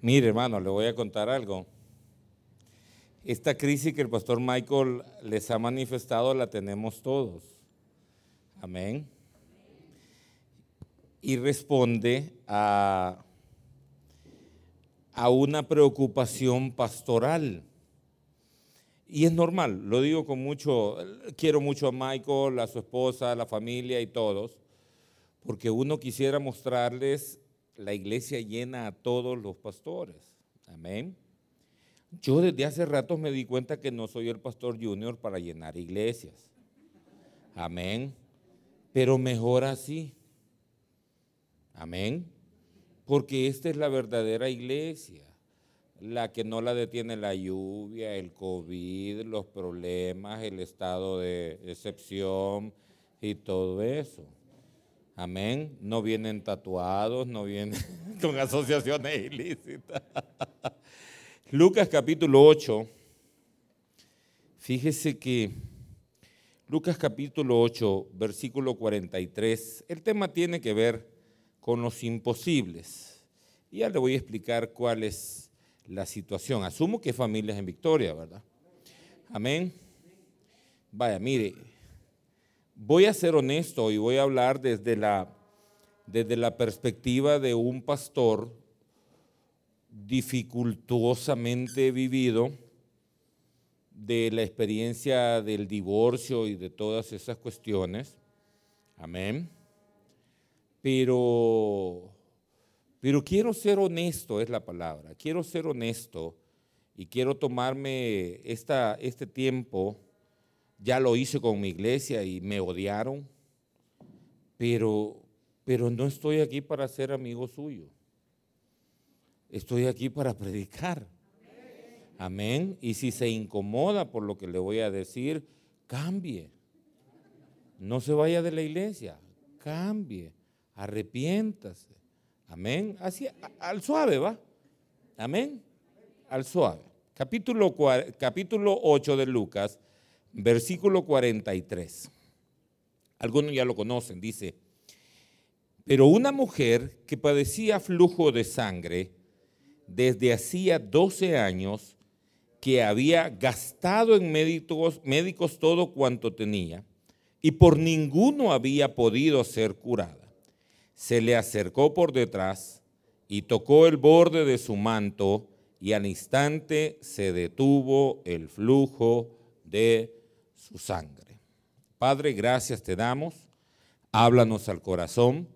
Mire, hermano, le voy a contar algo. Esta crisis que el pastor Michael les ha manifestado la tenemos todos. Amén. Y responde a, a una preocupación pastoral. Y es normal, lo digo con mucho, quiero mucho a Michael, a su esposa, a la familia y todos, porque uno quisiera mostrarles la iglesia llena a todos los pastores. Amén. Yo desde hace rato me di cuenta que no soy el pastor junior para llenar iglesias. Amén. Pero mejor así. Amén. Porque esta es la verdadera iglesia. La que no la detiene la lluvia, el COVID, los problemas, el estado de excepción y todo eso. Amén. No vienen tatuados, no vienen con asociaciones ilícitas. Lucas capítulo 8. Fíjese que Lucas capítulo 8, versículo 43, el tema tiene que ver con los imposibles. Y ya le voy a explicar cuál es la situación. Asumo que familias en victoria, ¿verdad? Amén. Vaya, mire, Voy a ser honesto y voy a hablar desde la, desde la perspectiva de un pastor dificultuosamente vivido, de la experiencia del divorcio y de todas esas cuestiones. Amén. Pero, pero quiero ser honesto, es la palabra. Quiero ser honesto y quiero tomarme esta, este tiempo ya lo hice con mi iglesia y me odiaron, pero, pero no estoy aquí para ser amigo suyo. Estoy aquí para predicar. Amén. Y si se incomoda por lo que le voy a decir, cambie. No se vaya de la iglesia, cambie, arrepiéntase. Amén. Así, al suave, ¿va? Amén. Al suave. Capítulo, capítulo 8 de Lucas versículo 43. Algunos ya lo conocen, dice, pero una mujer que padecía flujo de sangre desde hacía 12 años, que había gastado en médicos, médicos todo cuanto tenía, y por ninguno había podido ser curada, se le acercó por detrás y tocó el borde de su manto, y al instante se detuvo el flujo de su sangre. Padre, gracias te damos. Háblanos al corazón.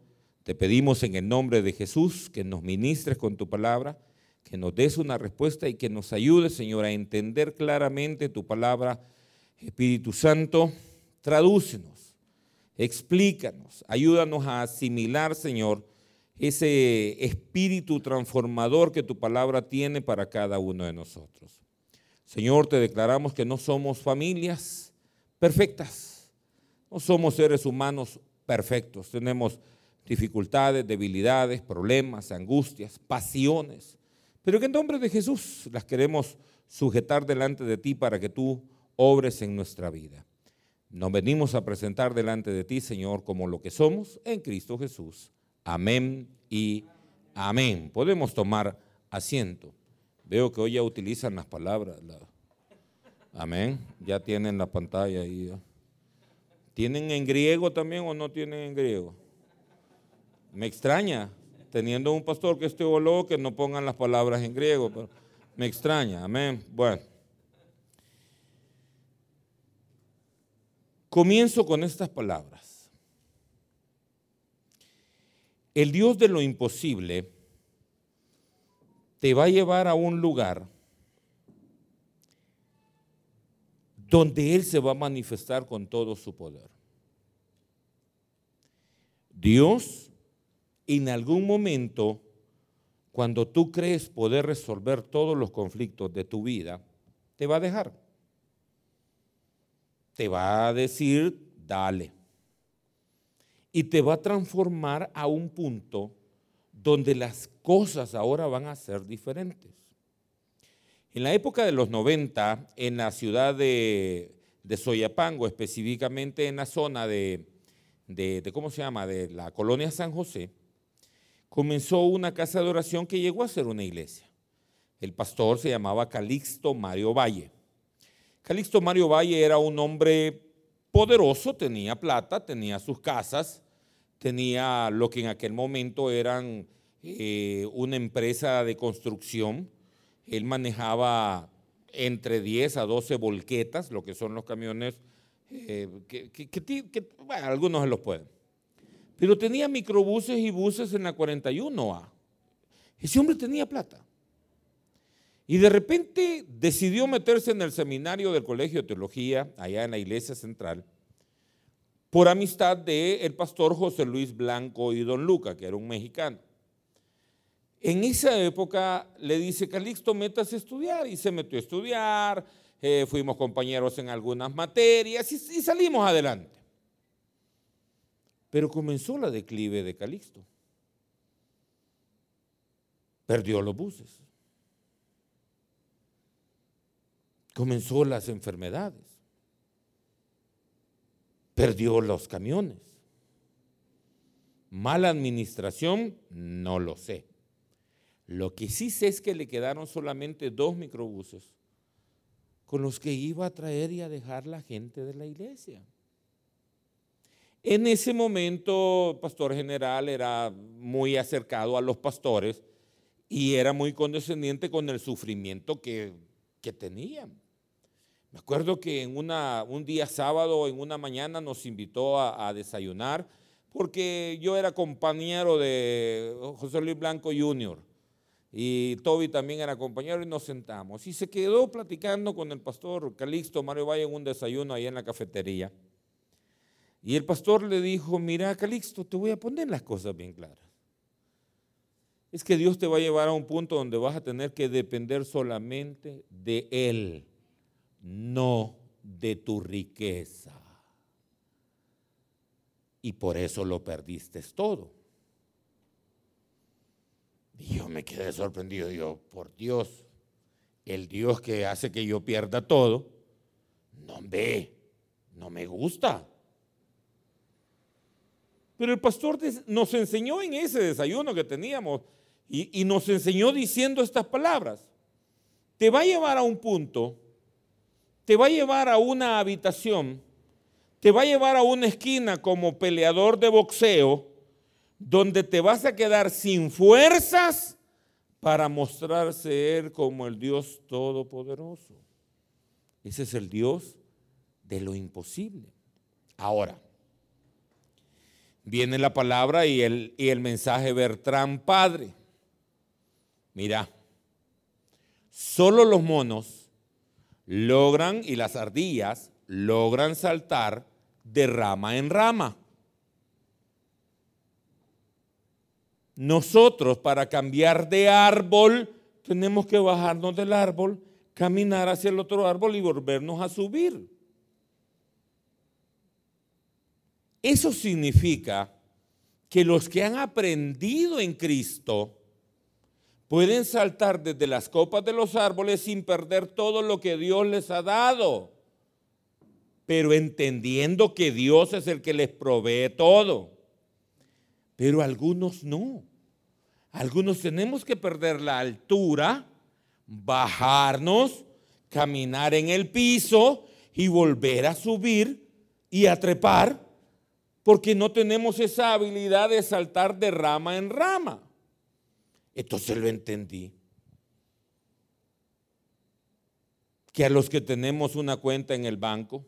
Te pedimos en el nombre de Jesús que nos ministres con tu palabra, que nos des una respuesta y que nos ayudes, Señor, a entender claramente tu palabra. Espíritu Santo, tradúcenos, explícanos, ayúdanos a asimilar, Señor, ese espíritu transformador que tu palabra tiene para cada uno de nosotros. Señor, te declaramos que no somos familias, perfectas. No somos seres humanos perfectos. Tenemos dificultades, debilidades, problemas, angustias, pasiones. Pero que en nombre de Jesús las queremos sujetar delante de ti para que tú obres en nuestra vida. Nos venimos a presentar delante de ti, Señor, como lo que somos en Cristo Jesús. Amén y amén. Podemos tomar asiento. Veo que hoy ya utilizan las palabras. Amén. Ya tienen la pantalla ahí. ¿Tienen en griego también o no tienen en griego? Me extraña, teniendo un pastor que es teólogo, que no pongan las palabras en griego, pero me extraña. Amén. Bueno. Comienzo con estas palabras. El Dios de lo imposible te va a llevar a un lugar donde Él se va a manifestar con todo su poder. Dios, en algún momento, cuando tú crees poder resolver todos los conflictos de tu vida, te va a dejar. Te va a decir, dale. Y te va a transformar a un punto donde las cosas ahora van a ser diferentes. En la época de los 90, en la ciudad de, Soyapango, específicamente en la zona de, de, ¿cómo se llama?, de la colonia San José, comenzó una casa de oración que llegó a ser una iglesia. El pastor se llamaba Calixto Mario Valle. Calixto Mario Valle era un hombre poderoso, tenía plata, tenía sus casas, tenía lo que en aquel momento eran eh, una empresa de construcción. Él manejaba entre 10 a 12 volquetas, lo que son los camiones, eh, que, algunos se los pueden. Pero tenía microbuses y buses en la 41A. Ese hombre tenía plata. Y de repente decidió meterse en el seminario del Colegio de Teología, allá en la iglesia central, por amistad del el pastor José Luis Blanco y don Luca, que era un mexicano. En esa época le dice, Calixto, metas a estudiar, y se metió a estudiar, eh, fuimos compañeros en algunas materias y, y salimos adelante. Pero comenzó la declive de Calixto. Perdió los buses. Comenzó las enfermedades. Perdió los camiones. Mala administración, no lo sé. Lo que sí sé es que le quedaron solamente dos microbuses con los que iba a traer y a dejar la gente de la iglesia. En ese momento, el pastor general era muy acercado a los pastores y era muy condescendiente con el sufrimiento que, tenían. Me acuerdo que en una, un día sábado, en una mañana, nos invitó a, a desayunar porque yo era compañero de José Luis Blanco Jr y Toby también era compañero y nos sentamos. Y se quedó platicando con el pastor Calixto Mario Valle en un desayuno ahí en la cafetería. Y el pastor le dijo, mira Calixto, te voy a poner las cosas bien claras. Es que Dios te va a llevar a un punto donde vas a tener que depender solamente de Él, no de tu riqueza. Y por eso lo perdiste todo. Me quedé sorprendido. Yo, por Dios, el Dios que hace que yo pierda todo, no ve, no me gusta. Pero el pastor nos enseñó en ese desayuno que teníamos y, y nos enseñó diciendo estas palabras. Te va a llevar a un punto, te va a llevar a una habitación, te va a llevar a una esquina como peleador de boxeo donde te vas a quedar sin fuerzas para mostrarse Él como el Dios Todopoderoso. Ese es el Dios de lo imposible. Ahora, viene la palabra y el, y el mensaje Bertrán Padre. Mira, solo los monos logran y las ardillas logran saltar de rama en rama. Nosotros para cambiar de árbol tenemos que bajarnos del árbol, caminar hacia el otro árbol y volvernos a subir. Eso significa que los que han aprendido en Cristo pueden saltar desde las copas de los árboles sin perder todo lo que Dios les ha dado, pero entendiendo que Dios es el que les provee todo pero algunos no. Algunos tenemos que perder la altura, bajarnos, caminar en el piso y volver a subir y a trepar, porque no tenemos esa habilidad de saltar de rama en rama. Entonces lo entendí. Que a los que tenemos una cuenta en el banco,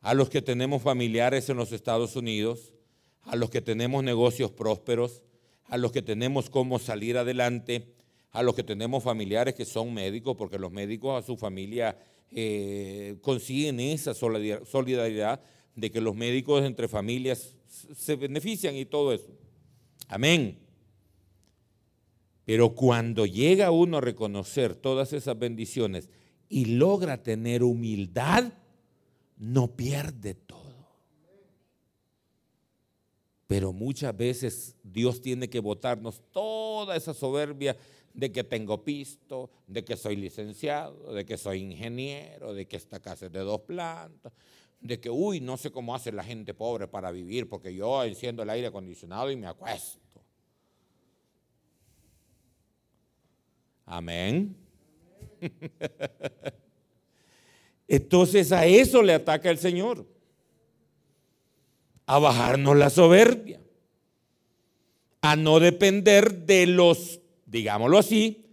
a los que tenemos familiares en los Estados Unidos, a los que tenemos negocios prósperos, a los que tenemos cómo salir adelante, a los que tenemos familiares que son médicos, porque los médicos a su familia eh, consiguen esa solidaridad de que los médicos entre familias se benefician y todo eso. Amén. Pero cuando llega uno a reconocer todas esas bendiciones y logra tener humildad, no pierde todo. Pero muchas veces Dios tiene que botarnos toda esa soberbia de que tengo pisto, de que soy licenciado, de que soy ingeniero, de que esta casa es de dos plantas, de que, uy, no sé cómo hace la gente pobre para vivir porque yo enciendo el aire acondicionado y me acuesto. Amén. Entonces a eso le ataca el Señor. A bajarnos la soberbia. A no depender de los, digámoslo así,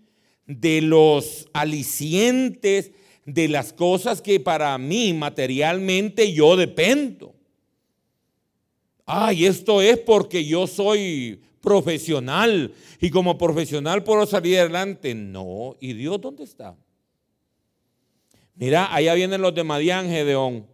de los alicientes, de las cosas que para mí materialmente yo dependo. Ay, esto es porque yo soy profesional y como profesional puedo salir adelante. No, ¿y Dios dónde está? Mira, allá vienen los de Madián, Gedeón.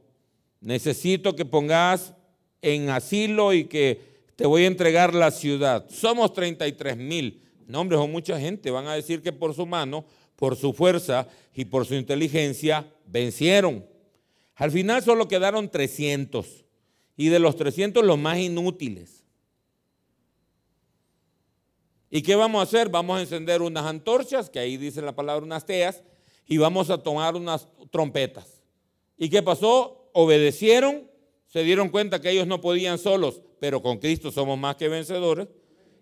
Necesito que pongas en asilo y que te voy a entregar la ciudad. Somos 33 mil. No, hombre, son mucha gente. Van a decir que por su mano, por su fuerza y por su inteligencia vencieron. Al final solo quedaron 300. Y de los 300 los más inútiles. ¿Y qué vamos a hacer? Vamos a encender unas antorchas, que ahí dice la palabra unas teas, y vamos a tomar unas trompetas. ¿Y qué pasó? Obedecieron, se dieron cuenta que ellos no podían solos, pero con Cristo somos más que vencedores.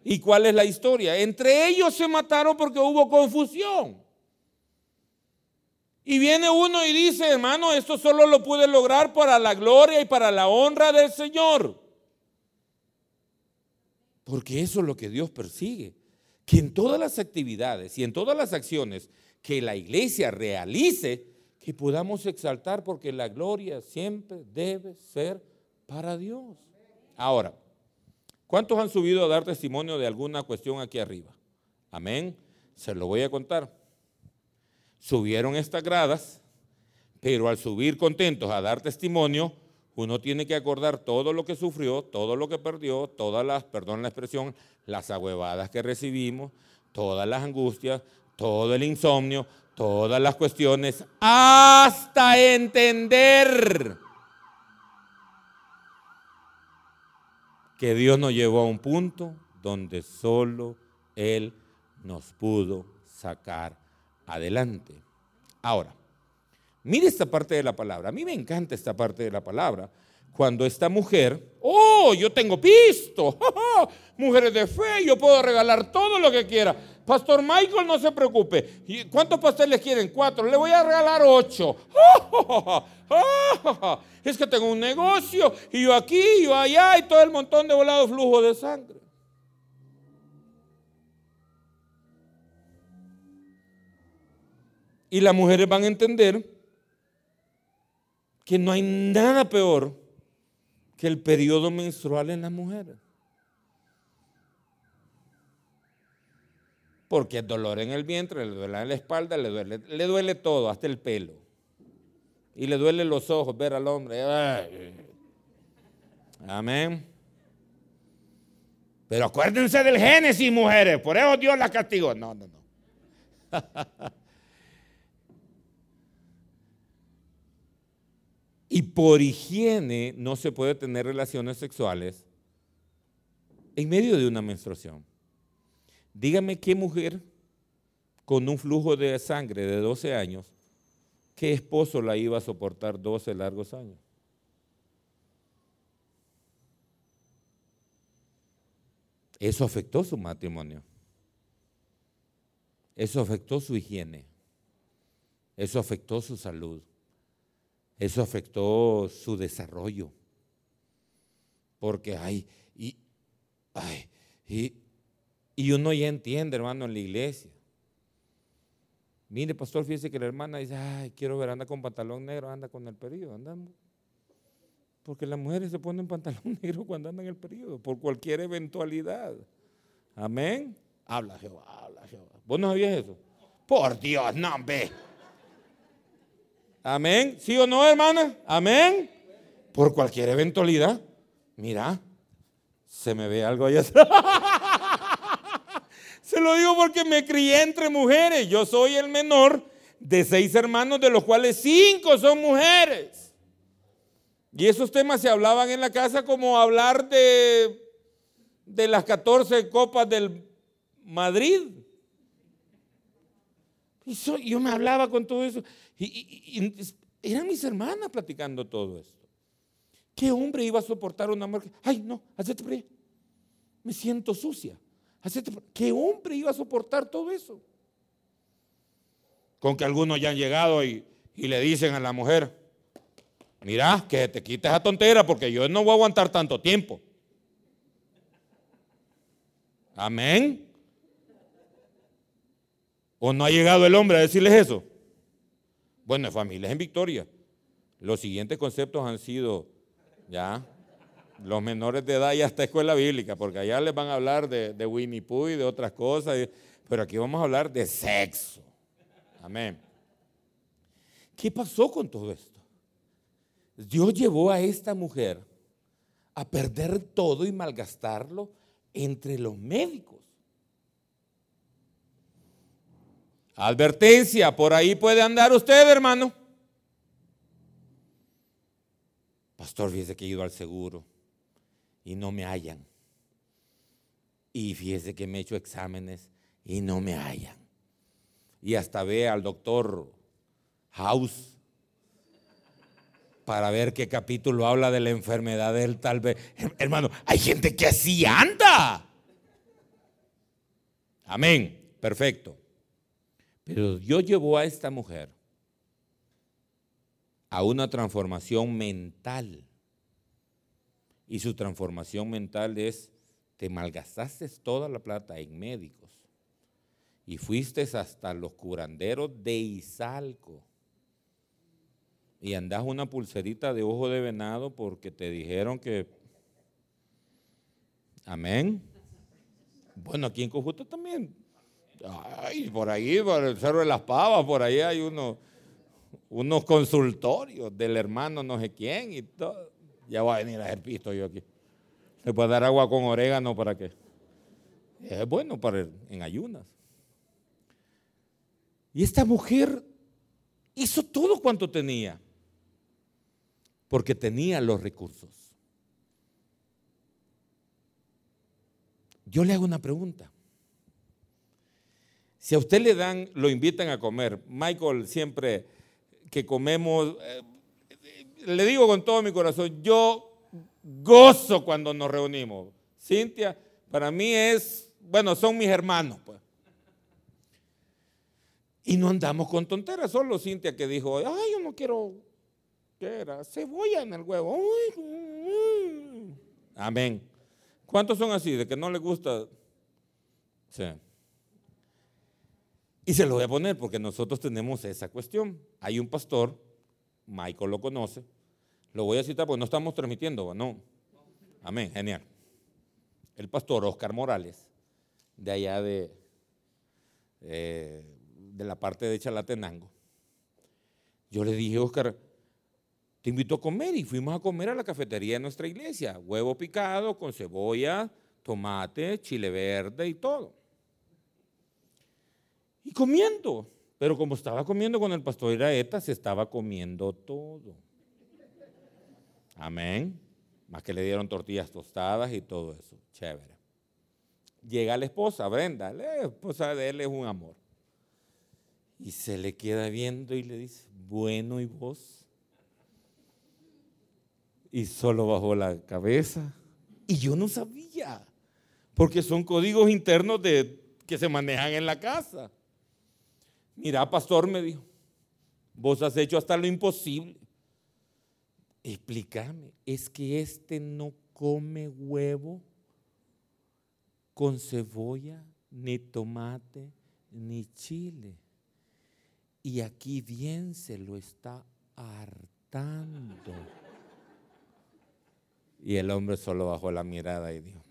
¿Y cuál es la historia? Entre ellos se mataron porque hubo confusión. Y viene uno y dice, hermano, esto solo lo pude lograr para la gloria y para la honra del Señor. Porque eso es lo que Dios persigue. Que en todas las actividades y en todas las acciones que la iglesia realice, que podamos exaltar porque la gloria siempre debe ser para Dios. Ahora, ¿cuántos han subido a dar testimonio de alguna cuestión aquí arriba? Amén. Se lo voy a contar. Subieron estas gradas, pero al subir contentos a dar testimonio, uno tiene que acordar todo lo que sufrió, todo lo que perdió, todas las, perdón la expresión, las agüevadas que recibimos, todas las angustias, todo el insomnio, todas las cuestiones hasta entender que Dios nos llevó a un punto donde solo Él nos pudo sacar adelante. Ahora, mire esta parte de la palabra. A mí me encanta esta parte de la palabra. Cuando esta mujer, oh, yo tengo pisto, mujeres de fe, yo puedo regalar todo lo que quiera. Pastor Michael, no se preocupe. ¿Cuántos pasteles quieren? Cuatro. Le voy a regalar ocho. Es que tengo un negocio y yo aquí, yo allá y todo el montón de volado flujo de sangre. Y las mujeres van a entender que no hay nada peor el periodo menstrual en las mujeres. Porque el dolor en el vientre, le duele en la espalda, le duele, le duele todo, hasta el pelo. Y le duele los ojos ver al hombre. Amén. Pero acuérdense del Génesis, mujeres. Por eso Dios la castigó. No, no, no. y por higiene no se puede tener relaciones sexuales en medio de una menstruación. Dígame qué mujer con un flujo de sangre de 12 años, qué esposo la iba a soportar 12 largos años. Eso afectó su matrimonio. Eso afectó su higiene. Eso afectó su salud. Eso afectó su desarrollo. Porque, ay, y, ay, y uno ya entiende, hermano, en la iglesia. Mire, pastor, fíjese que la hermana dice, ay, quiero ver, anda con pantalón negro, anda con el periodo, andamos. Porque las mujeres se ponen pantalón negro cuando andan en el periodo, por cualquier eventualidad. Amén. Habla Jehová, habla Jehová. ¿Vos no sabías eso? Por Dios, no, ve. Amén. ¿Sí o no, hermana? Amén. Por cualquier eventualidad. Mira, se me ve algo allá. Se lo digo porque me crié entre mujeres. Yo soy el menor de seis hermanos, de los cuales cinco son mujeres. Y esos temas se hablaban en la casa como hablar de, de las 14 copas del Madrid. Yo me hablaba con todo eso. Y, eran mis hermanas platicando todo esto. ¿Qué hombre iba a soportar una mujer? Ay, no, hazte por Me siento sucia. ¿Qué hombre iba a soportar todo eso? con que algunos ya han llegado y, y le dicen a la mujer, mira, que te quites esa tontera porque yo no voy a aguantar tanto tiempo. Amén. ¿O no ha llegado el hombre a decirles eso? Bueno, familias en victoria. Los siguientes conceptos han sido, ya, los menores de edad y hasta escuela bíblica, porque allá les van a hablar de, Winnie Pooh y de otras cosas, pero aquí vamos a hablar de sexo. Amén. ¿Qué pasó con todo esto? Dios llevó a esta mujer a perder todo y malgastarlo entre los médicos. Advertencia, por ahí puede andar usted, hermano. Pastor, fíjese que he ido al seguro y no me hallan. Y fíjese que me he hecho exámenes y no me hallan. Y hasta ve al doctor House para ver qué capítulo habla de la enfermedad del tal vez. Hermano, hay gente que así anda. Amén. Perfecto. Pero Dios llevó a esta mujer a una transformación mental. Y su transformación mental es, te malgastaste toda la plata en médicos y fuiste hasta los curanderos de Izalco y andas una pulserita de ojo de venado porque te dijeron que... Amén. Bueno, aquí en Cojuta también Por ahí, por el Cerro de las Pavas, por ahí hay unos, consultorios del hermano no sé quién y todo. Ya voy a venir a hacer pisto yo aquí. Se puede dar agua con orégano para que. Es bueno para en ayunas. Y esta mujer hizo todo cuanto tenía, porque tenía los recursos. Yo le hago una pregunta. Si a usted le dan, lo invitan a comer, Michael siempre que comemos, eh, le digo con todo mi corazón, yo gozo cuando nos reunimos. Cintia, para mí es, bueno, son mis hermanos. Pues. Y no andamos con tonteras, solo Cintia que dijo, ay, yo no quiero, ¿qué era? Cebolla en el huevo. Amén. ¿Cuántos son así, de que no les gusta? Sí. Y se lo voy a poner porque nosotros tenemos esa cuestión. Hay un pastor, Michael lo conoce, lo voy a citar porque no estamos transmitiendo, ¿no? Amén, genial. El pastor Oscar Morales, de allá de, eh, de la parte de Chalatenango. Yo le dije, Oscar, te invito a comer y fuimos a comer a la cafetería de nuestra iglesia. Huevo picado con cebolla, tomate, chile verde y todo. Y comiendo. Pero como estaba comiendo con el pastor Iraeta, se estaba comiendo todo. Amén. Más que le dieron tortillas tostadas y todo eso. Chévere. Llega la esposa, Brenda. La esposa de él es un amor. Y se le queda viendo y le dice, bueno, ¿y vos? Y solo bajó la cabeza. Y yo no sabía, porque son códigos internos de, que se manejan en la casa. Mira, pastor, me dijo, vos has hecho hasta lo imposible. Explícame, es que este no come huevo con cebolla, ni tomate, ni chile. Y aquí bien se lo está hartando. Y el hombre solo bajó la mirada y dijo,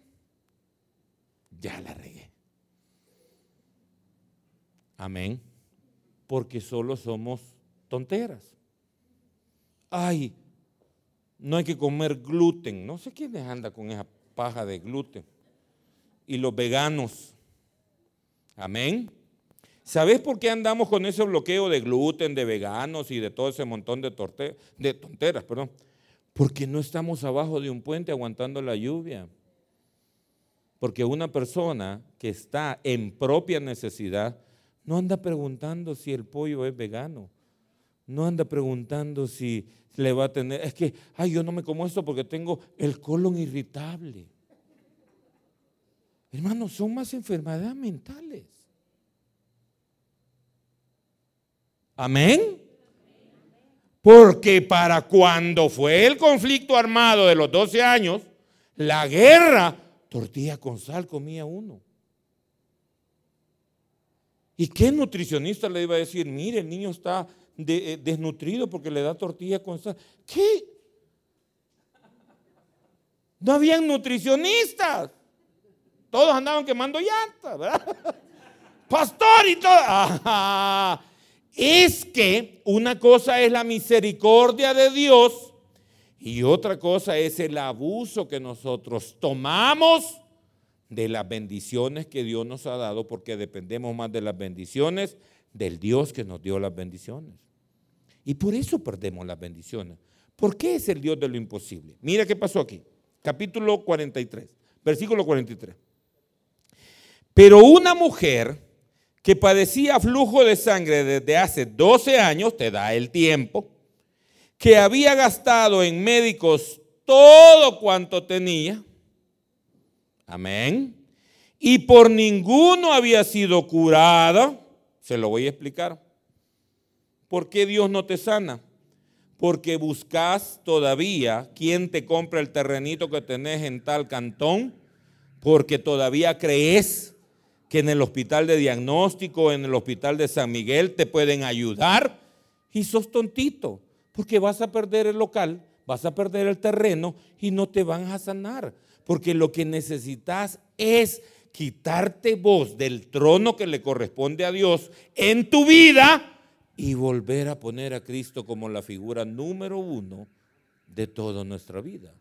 ya la regué. Amén porque solo somos tonteras. Ay, no hay que comer gluten. No sé quiénes anda con esa paja de gluten. Y los veganos. Amén. ¿Sabes por qué andamos con ese bloqueo de gluten, de veganos y de todo ese montón de, de tonteras? Perdón? Porque no estamos abajo de un puente aguantando la lluvia. Porque una persona que está en propia necesidad no anda preguntando si el pollo es vegano. No anda preguntando si le va a tener. Es que, ay, yo no me como esto porque tengo el colon irritable. Hermanos, son más enfermedades mentales. Amén. Porque para cuando fue el conflicto armado de los 12 años, la guerra, tortilla con sal comía uno. ¿Y qué nutricionista le iba a decir? Mire, el niño está eh, desnutrido porque le da tortilla con sal. ¿Qué? No habían nutricionistas. Todos andaban quemando llantas, ¿verdad? Pastor y todo. Es que una cosa es la misericordia de Dios y otra cosa es el abuso que nosotros tomamos de las bendiciones que Dios nos ha dado porque dependemos más de las bendiciones del Dios que nos dio las bendiciones. Y por eso perdemos las bendiciones. ¿Por qué es el Dios de lo imposible? Mira qué pasó aquí. Capítulo 43, versículo 43. Pero una mujer que padecía flujo de sangre desde hace 12 años, te da el tiempo, que había gastado en médicos todo cuanto tenía, amén, y por ninguno había sido curada, se lo voy a explicar. ¿Por qué Dios no te sana? Porque buscas todavía quien te compra el terrenito que tenés en tal cantón, porque todavía crees que en el hospital de diagnóstico, en el hospital de San Miguel te pueden ayudar y sos tontito, porque vas a perder el local, vas a perder el terreno y no te van a sanar, porque lo que necesitas es quitarte vos del trono que le corresponde a Dios en tu vida y volver a poner a Cristo como la figura número uno de toda nuestra vida.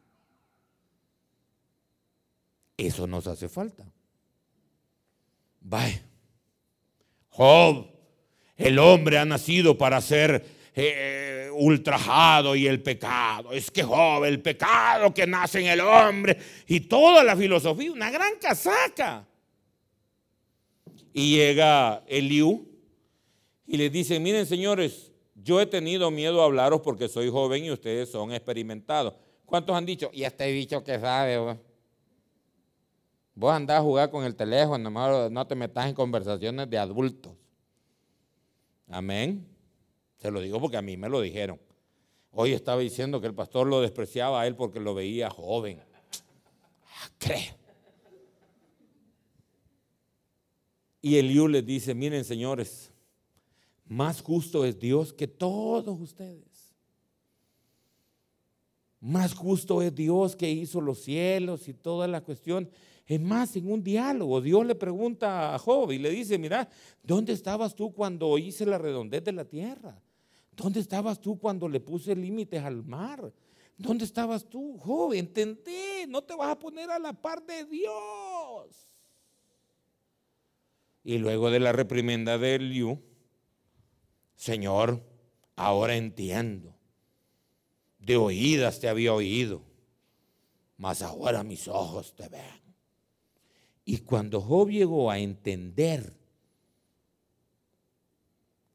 Eso nos hace falta. Vaya. Job, el hombre ha nacido para ser eh, ultrajado y el pecado. Es que Job, el pecado que nace en el hombre y toda la filosofía, una gran casaca. Y llega Eliú y les dice, miren señores, yo he tenido miedo a hablaros porque soy joven y ustedes son experimentados. ¿Cuántos han dicho? Y este bicho que sabe, Vos andás a jugar con el teléfono, no te metas en conversaciones de adultos. Amén. Se lo digo porque a mí me lo dijeron. Hoy estaba diciendo que el pastor lo despreciaba a él porque lo veía joven. Ah, ¿Cree? Y Eliú les dice, miren señores, más justo es Dios que todos ustedes. Más justo es Dios que hizo los cielos y toda la cuestión. Es más, en un diálogo, Dios le pregunta a Job y le dice, mira, ¿dónde estabas tú cuando hice la redondez de la tierra? ¿Dónde estabas tú cuando le puse límites al mar? ¿Dónde estabas tú, Job? Entendé, no te vas a poner a la par de Dios. Y luego de la reprimenda de Eliú, Señor, ahora entiendo. De oídas te había oído, mas ahora mis ojos te ven. Y cuando Job llegó a entender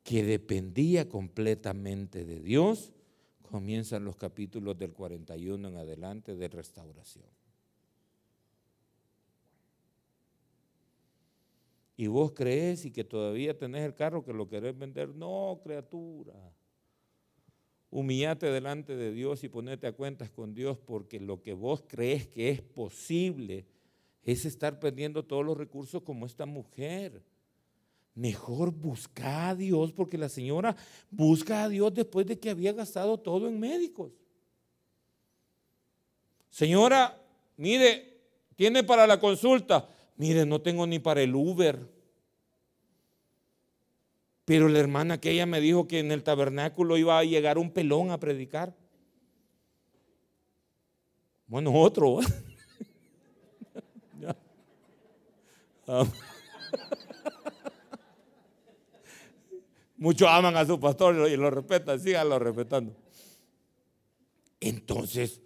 que dependía completamente de Dios, comienzan los capítulos del 41 en adelante de restauración. Y vos crees y que todavía tenés el carro que lo querés vender. No, criatura. Humillate delante de Dios y ponete a cuentas con Dios porque lo que vos crees que es posible es estar perdiendo todos los recursos como esta mujer. Mejor busca a Dios porque la señora busca a Dios después de que había gastado todo en médicos. Señora, mire, tiene para la consulta. Mire, no tengo ni para el Uber. Pero la hermana aquella me dijo que en el tabernáculo iba a llegar un pelón a predicar. Bueno, otro. Muchos aman a su pastor y lo respetan, síganlo respetando. Entonces,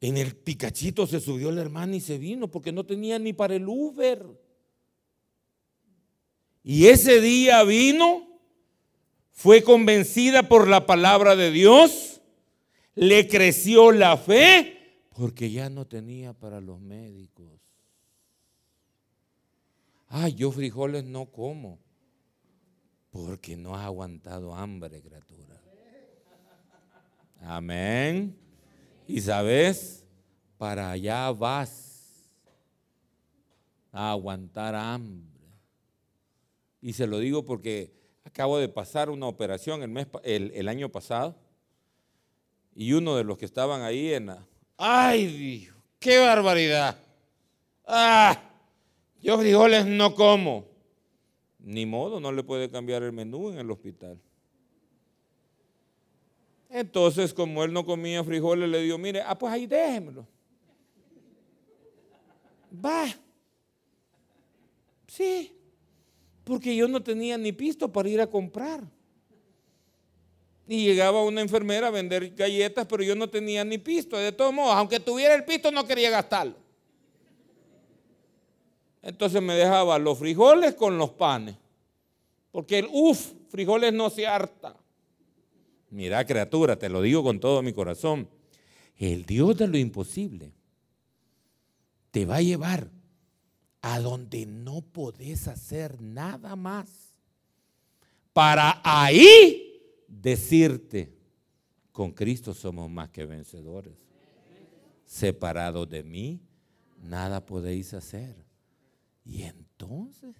en el picachito se subió la hermana y se vino porque no tenía ni para el Uber. Y ese día vino, fue convencida por la palabra de Dios, le creció la fe porque ya no tenía para los médicos. Ay, yo frijoles no como. Porque no has aguantado hambre, criatura. Amén. Y sabes, para allá vas a aguantar hambre. Y se lo digo porque acabo de pasar una operación el, mes, el, año pasado y uno de los que estaban ahí en la... ¡Ay, Dios! ¡Qué barbaridad! ¡Ah! Yo frijoles no como. Ni modo, no le puede cambiar el menú en el hospital. Entonces, como él no comía frijoles, le digo, mire, ah, pues ahí déjemelo. Va. Sí, porque yo no tenía ni pisto para ir a comprar. Y llegaba una enfermera a vender galletas, pero yo no tenía ni pisto. De todos modos, aunque tuviera el pisto, no quería gastarlo. Entonces me dejaba los frijoles con los panes. Porque el uff, frijoles no se harta. Mira, criatura, te lo digo con todo mi corazón. El Dios de lo imposible te va a llevar a donde no podés hacer nada más. Para ahí decirte, con Cristo somos más que vencedores. Separados de mí, nada podéis hacer. Y entonces,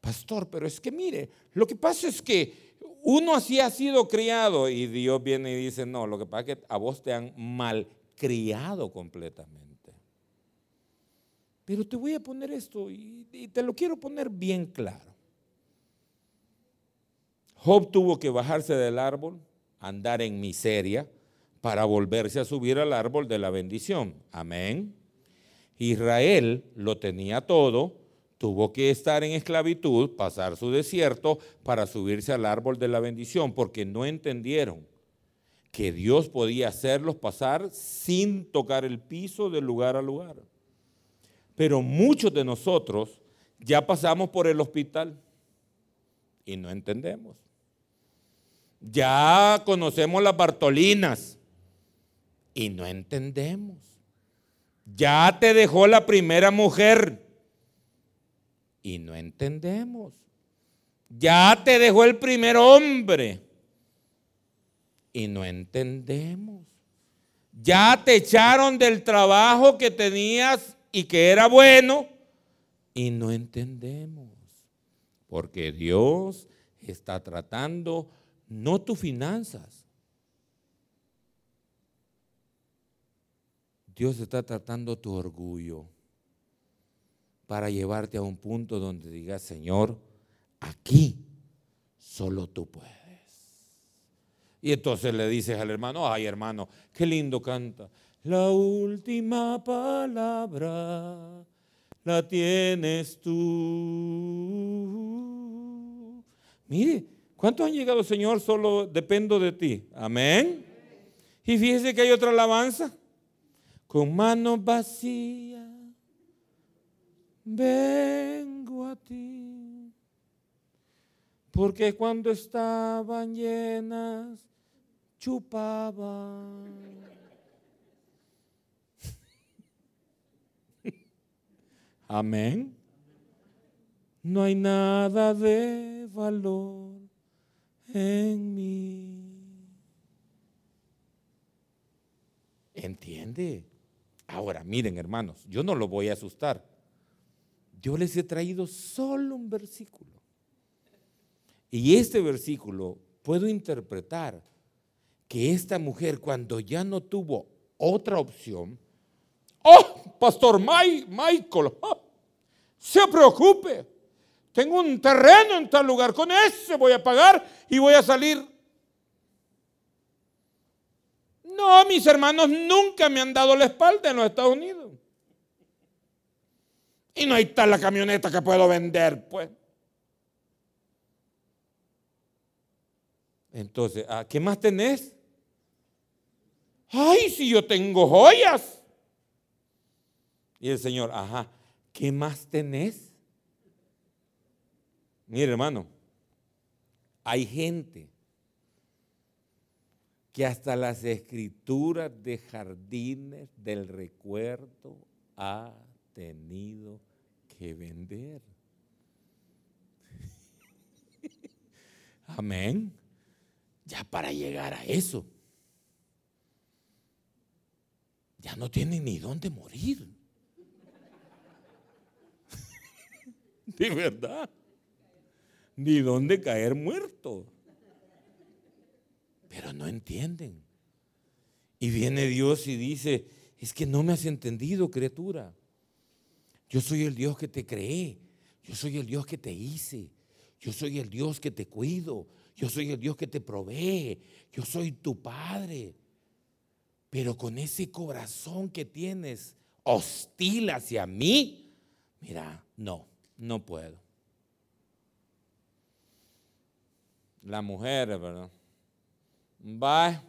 pastor, pero es que mire, lo que pasa es que uno así ha sido criado y Dios viene y dice, no, lo que pasa es que a vos te han mal criado completamente. Pero te voy a poner esto y, y te lo quiero poner bien claro. Job tuvo que bajarse del árbol, andar en miseria, para volverse a subir al árbol de la bendición. Amén. Israel lo tenía todo, tuvo que estar en esclavitud, pasar su desierto para subirse al árbol de la bendición, porque no entendieron que Dios podía hacerlos pasar sin tocar el piso de lugar a lugar. Pero muchos de nosotros ya pasamos por el hospital y no entendemos. Ya conocemos las Bartolinas y no entendemos. Ya te dejó la primera mujer y no entendemos. Ya te dejó el primer hombre y no entendemos. Ya te echaron del trabajo que tenías y que era bueno y no entendemos. Porque Dios está tratando no tus finanzas. Dios está tratando tu orgullo para llevarte a un punto donde digas, Señor, aquí solo tú puedes. Y entonces le dices al hermano, ay hermano, qué lindo canta. La última palabra la tienes tú. Mire, ¿cuántos han llegado, Señor? Solo dependo de ti. Amén. Y fíjese que hay otra alabanza. Con manos vacías vengo a ti. Porque cuando estaban llenas, chupaban. Amén. No hay nada de valor en mí. ¿Entiende? Ahora, miren hermanos, yo no lo voy a asustar. Yo les he traído solo un versículo. Y este versículo puedo interpretar que esta mujer cuando ya no tuvo otra opción, oh, pastor Michael, oh, se preocupe, tengo un terreno en tal lugar, con ese voy a pagar y voy a salir. No, mis hermanos nunca me han dado la espalda en los Estados Unidos. Y no hay tal la camioneta que puedo vender, pues. Entonces, ¿a qué más tenés? Ay, si yo tengo joyas. Y el Señor, ajá, ¿qué más tenés? Mire, hermano, hay gente que hasta las escrituras de jardines del recuerdo ha tenido que vender. Amén. Ya para llegar a eso, ya no tienen ni dónde morir. De verdad. Ni dónde caer muerto. Pero no entienden. Y viene Dios y dice, es que no me has entendido, criatura. Yo soy el Dios que te creé. Yo soy el Dios que te hice. Yo soy el Dios que te cuido. Yo soy el Dios que te provee. Yo soy tu Padre. Pero con ese corazón que tienes hostil hacia mí, mira, no, no puedo. La mujer, ¿verdad? Va.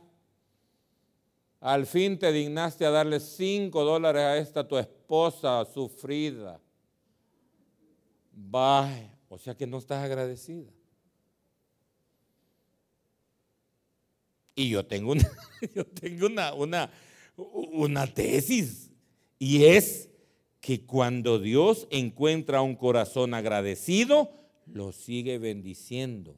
Al fin te dignaste a darle cinco dólares a esta tu esposa sufrida. Va. O sea que no estás agradecida. Y yo tengo una, yo tengo una, una, una tesis. Y es que cuando Dios encuentra un corazón agradecido, lo sigue bendiciendo.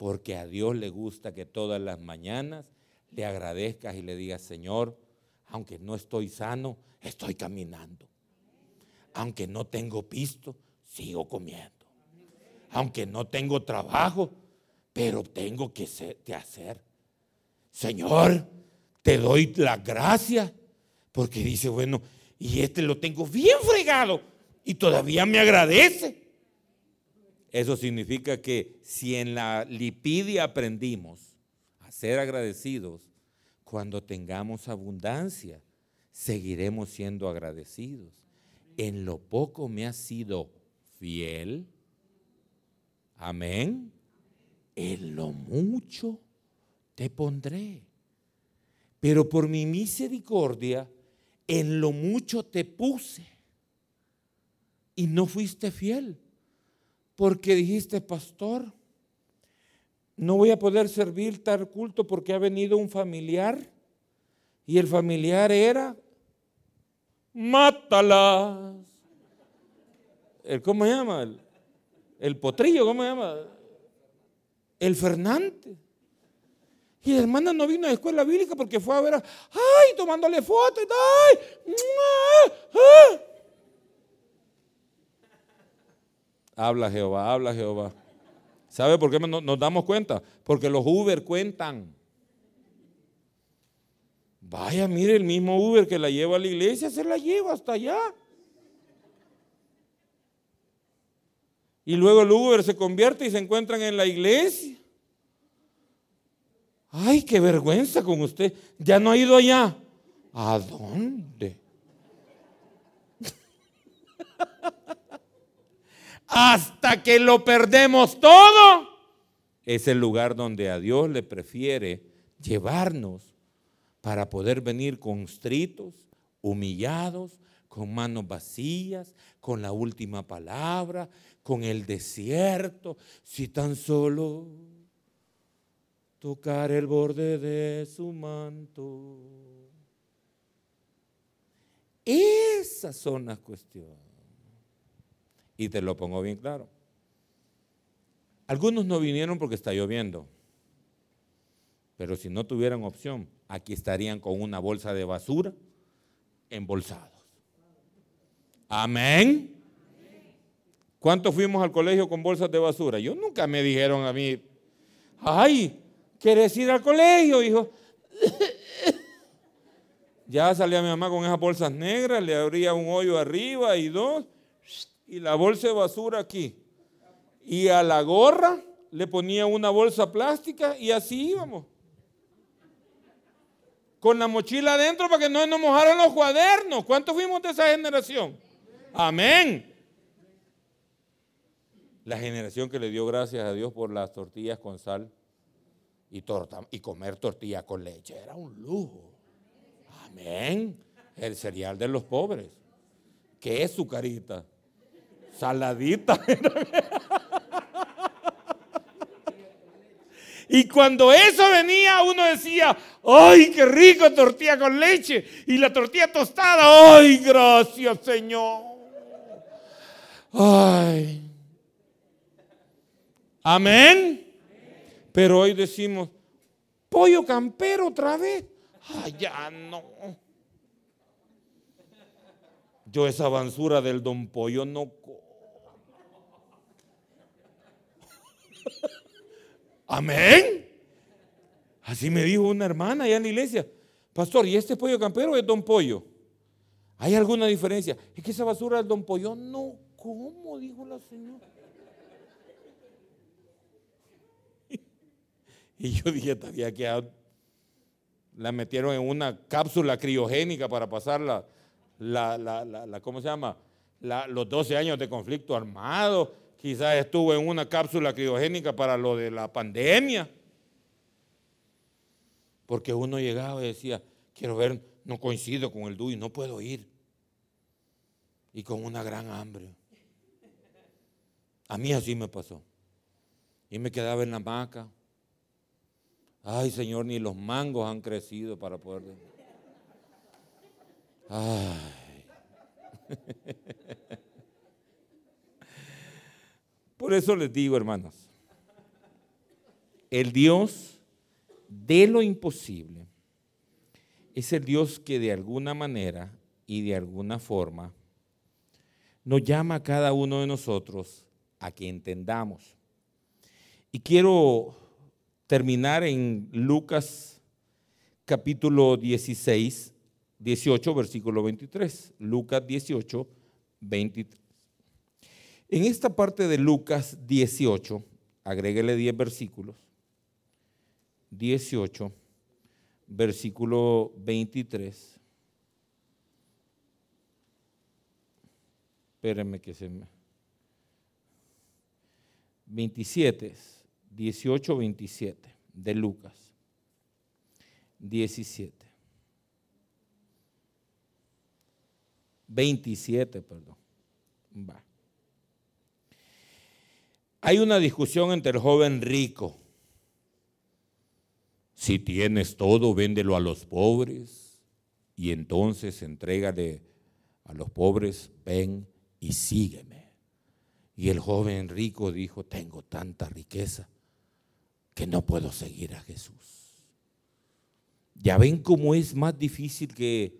Porque a Dios le gusta que todas las mañanas le agradezcas y le digas, Señor, aunque no estoy sano, estoy caminando. Aunque no tengo pisto, sigo comiendo. Aunque no tengo trabajo, pero tengo que hacer. Señor, te doy la gracia, porque dice, bueno, y este lo tengo bien fregado y todavía me agradece. Eso significa que si en la lipidia aprendimos a ser agradecidos, cuando tengamos abundancia, seguiremos siendo agradecidos. En lo poco me has sido fiel. Amén en lo mucho te pondré. Pero por mi misericordia, en lo mucho te puse. Y no fuiste fiel. Porque dijiste, pastor, no voy a poder servir tal culto porque ha venido un familiar. Y el familiar era, mátalas. El, ¿Cómo se llama? El, potrillo, ¿cómo se llama? el Fernante. Y la hermana no vino a la escuela bíblica porque fue a ver, ay, tomándole fotos, ay, Habla Jehová, habla Jehová. ¿Sabe por qué nos damos cuenta? Porque los Uber cuentan. Vaya, mire el mismo Uber que la lleva a la iglesia, se la lleva hasta allá. Y luego el Uber se convierte y se encuentran en la iglesia. Ay, qué vergüenza con usted. Ya no ha ido allá. ¿A dónde? Hasta que lo perdemos todo. Es el lugar donde a Dios le prefiere llevarnos para poder venir constritos, humillados, con manos vacías, con la última palabra, con el desierto, si tan solo tocar el borde de su manto. Esas son las cuestiones. Y te lo pongo bien claro. Algunos no vinieron porque está lloviendo. Pero si no tuvieran opción, aquí estarían con una bolsa de basura embolsados. Amén. ¿Cuántos fuimos al colegio con bolsas de basura? Yo nunca me dijeron a mí, ay, ¿quieres ir al colegio, hijo? ya salía mi mamá con esas bolsas negras, le abría un hoyo arriba y dos, y la bolsa de basura aquí. Y a la gorra le ponía una bolsa plástica y así íbamos. Con la mochila adentro para que no nos mojaran los cuadernos. ¿Cuántos fuimos de esa generación? Amén. La generación que le dio gracias a Dios por las tortillas con sal y, torta, y comer tortilla con leche. Era un lujo. Amén. El cereal de los pobres. ¿Qué es su carita? Saladita. Y cuando eso venía, uno decía, ¡ay, qué rico tortilla con leche! Y la tortilla tostada, ¡ay, gracias, Señor! ¡Ay! Amén. Pero hoy decimos, pollo campero otra vez. Ay, ya no. Yo esa avanzura del don pollo no. Amén. Así me dijo una hermana allá en la iglesia. Pastor, ¿y este pollo campero es don pollo? ¿Hay alguna diferencia? Es que esa basura es don pollo. No, ¿cómo? Dijo la señora. Y yo dije, todavía que la metieron en una cápsula criogénica para pasar la, la, la, ¿cómo se llama? los 12 años de conflicto armado. Quizás estuvo en una cápsula criogénica para lo de la pandemia. Porque uno llegaba y decía, quiero ver, no coincido con el DUI, no puedo ir. Y con una gran hambre. A mí así me pasó. Y me quedaba en la hamaca Ay, Señor, ni los mangos han crecido para poder. Ay. Por eso les digo, hermanos, el Dios de lo imposible es el Dios que de alguna manera y de alguna forma nos llama a cada uno de nosotros a que entendamos. Y quiero terminar en Lucas capítulo 16, 18, versículo 23. Lucas 18, 23. En esta parte de Lucas 18, agréguele 10 versículos. 18, versículo 23. Espérenme que se me... 27. 18, 27 de Lucas. 17. 27, perdón. Va. Hay una discusión entre el joven rico. Si tienes todo, véndelo a los pobres y entonces entrégale a los pobres, ven y sígueme. Y el joven rico dijo, tengo tanta riqueza que no puedo seguir a Jesús. Ya ven cómo es más difícil que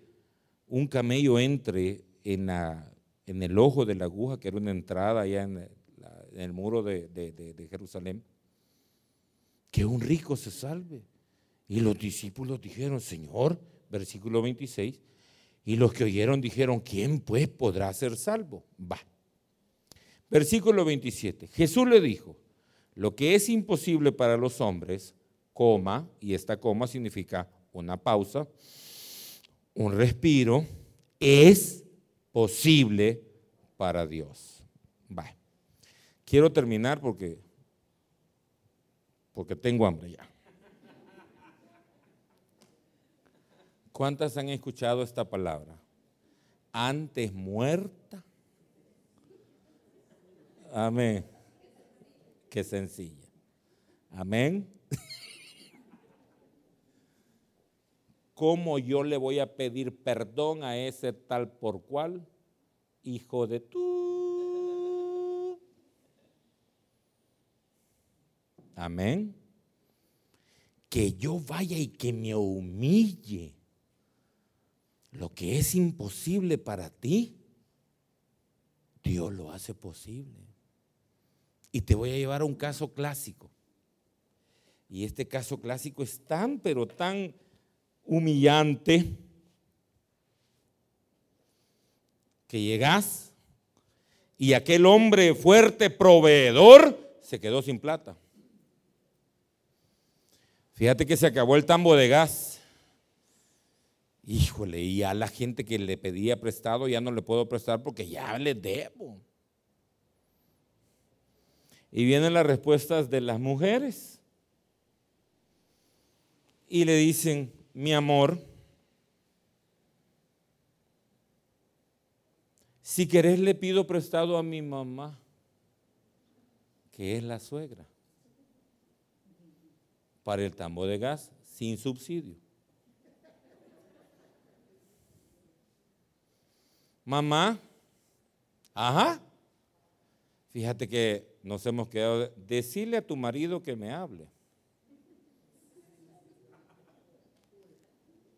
un camello entre en, en el ojo de la aguja, que era una entrada allá en, el muro de, de Jerusalén, que un rico se salve. Y los discípulos dijeron, Señor, versículo 26, y los que oyeron dijeron, ¿quién pues podrá ser salvo? Va. Versículo 27, Jesús le dijo, lo que es imposible para los hombres, coma, y esta coma significa una pausa, un respiro, es posible para Dios. Va. Quiero terminar porque, porque tengo hambre ya. ¿Cuántas han escuchado esta palabra? Antes muerta. Amén. Qué sencilla. Amén. ¿Cómo yo le voy a pedir perdón a ese tal por cual? Hijo de tú. Amén. Que yo vaya y que me humille. Lo que es imposible para ti, Dios lo hace posible. Y te voy a llevar a un caso clásico. Y este caso clásico es tan, pero tan humillante que llegas y aquel hombre fuerte, proveedor, se quedó sin plata. Fíjate que se acabó el tambo de gas. Híjole, y a la gente que le pedía prestado ya no le puedo prestar porque ya le debo. Y vienen las respuestas de las mujeres. Y le dicen, mi amor, si querés le pido prestado a mi mamá, que es la suegra, para el tambo de gas sin subsidio. Mamá, ajá, fíjate que nos hemos quedado, decirle a tu marido que me hable.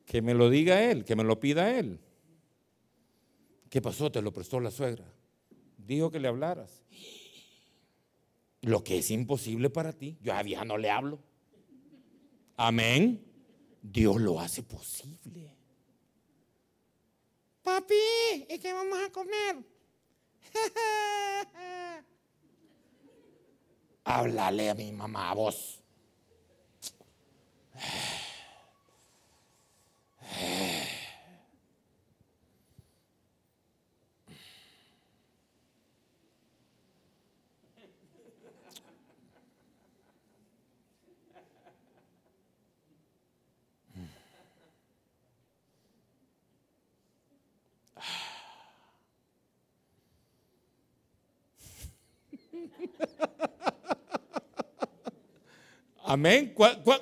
Que me lo diga él, que me lo pida él. ¿Qué pasó? Te lo prestó la suegra. Dijo que le hablaras. Lo que es imposible para ti, yo a vieja no le hablo. Amén. Dios lo hace posible. Papi, ¿y qué vamos a comer? Háblale a mi mamá, a vos. Amén.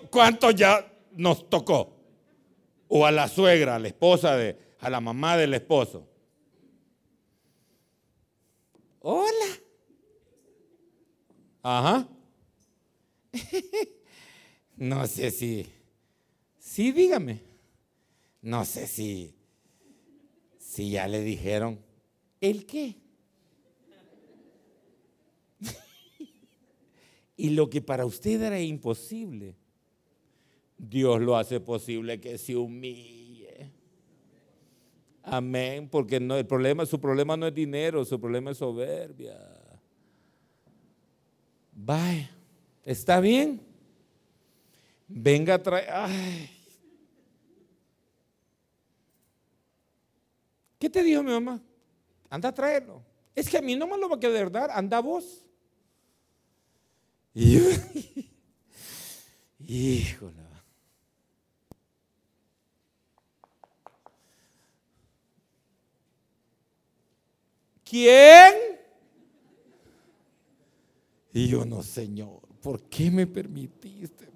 cuánto ya nos tocó? O a la suegra, a la esposa de, a la mamá del esposo. Hola. Ajá. no sé si. Sí, dígame. No sé si. Si ya le dijeron. ¿El qué? Y lo que para usted era imposible, Dios lo hace posible que se humille. Amén, porque no, el problema, su problema no es dinero, su problema es soberbia. Vaya, ¿está bien? Venga a traer. ¿Qué te dijo mi mamá? Anda a traerlo. Es que a mí no me lo va a quedar dar, anda vos. Y híjole. ¿Quién? Y yo no, Señor, ¿por qué me permitiste?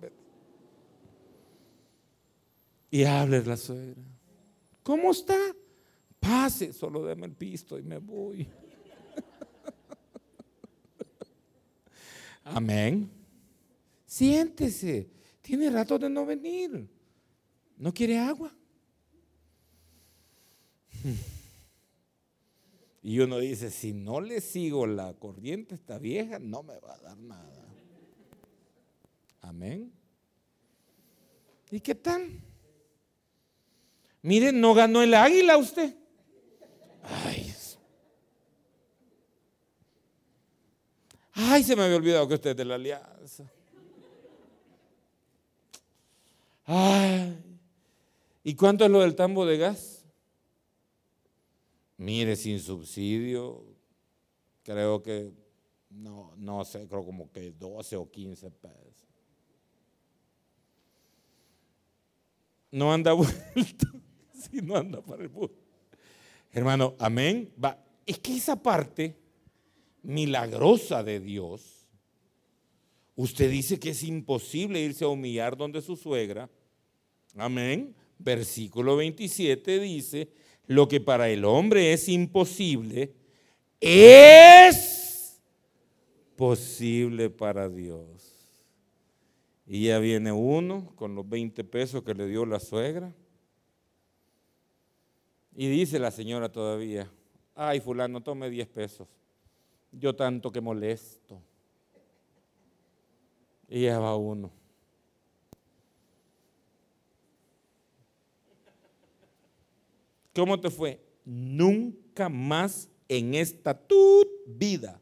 Y hable la suegra. ¿Cómo está? Pase, solo deme el pisto y me voy. Amén. Siéntese. Tiene rato de no venir. ¿No quiere agua? Y uno dice, si no le sigo la corriente esta vieja, no me va a dar nada. Amén. ¿Y qué tal? Miren, no ganó el águila usted. Ay, Ay, se me había olvidado que usted es de la alianza. Ay, ¿y cuánto es lo del tambo de gas? Mire, sin subsidio, creo que, no, no sé, creo como que 12 o 15 pesos. No anda vuelto, si no anda para el bus. Hermano, amén. Va. Es que esa parte milagrosa de Dios, usted dice que es imposible irse a humillar donde su suegra. Amén. Versículo 27 dice, lo que para el hombre es imposible, es posible para Dios. Y ya viene uno con los 20 pesos que le dio la suegra. Y dice la señora todavía, ay fulano, tome 10 pesos yo tanto que molesto. Y ya va uno. ¿Cómo te fue? Nunca más en esta tu vida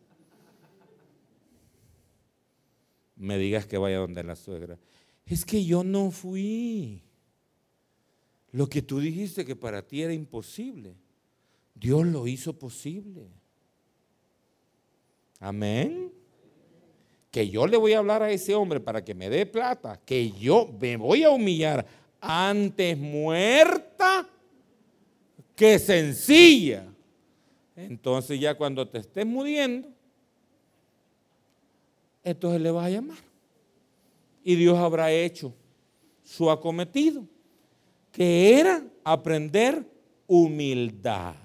me digas que vaya donde la suegra. Es que yo no fui. Lo que tú dijiste que para ti era imposible, Dios lo hizo posible. Amén. Que yo le voy a hablar a ese hombre para que me dé plata, que yo me voy a humillar antes muerta que sencilla. Entonces ya cuando te estés muriendo, entonces le vas a llamar. Y Dios habrá hecho su acometido, que era aprender humildad.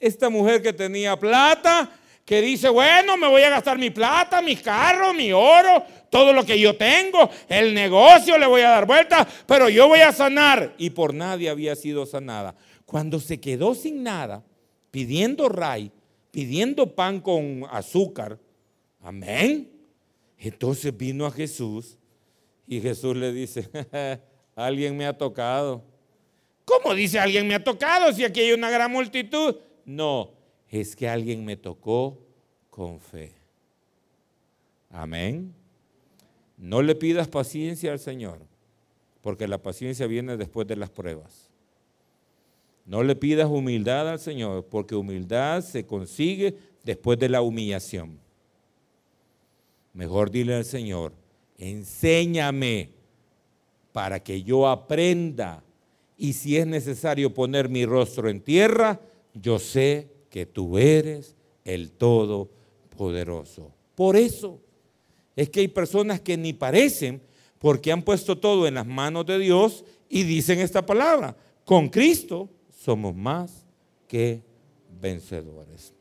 Esta mujer que tenía plata, que dice, bueno, me voy a gastar mi plata, mi carro, mi oro, todo lo que yo tengo, el negocio le voy a dar vuelta, pero yo voy a sanar. Y por nadie había sido sanada. Cuando se quedó sin nada, pidiendo ray, pidiendo pan con azúcar, amén. Entonces vino a Jesús y Jesús le dice, alguien me ha tocado. ¿Cómo dice alguien me ha tocado si aquí hay una gran multitud? No, es que alguien me tocó con fe. Amén. No le pidas paciencia al Señor, porque la paciencia viene después de las pruebas. No le pidas humildad al Señor, porque humildad se consigue después de la humillación. Mejor dile al Señor, enséñame para que yo aprenda y si es necesario poner mi rostro en tierra, yo sé que tú eres el Todopoderoso. Por eso es que hay personas que ni parecen porque han puesto todo en las manos de Dios y dicen esta palabra, con Cristo somos más que vencedores.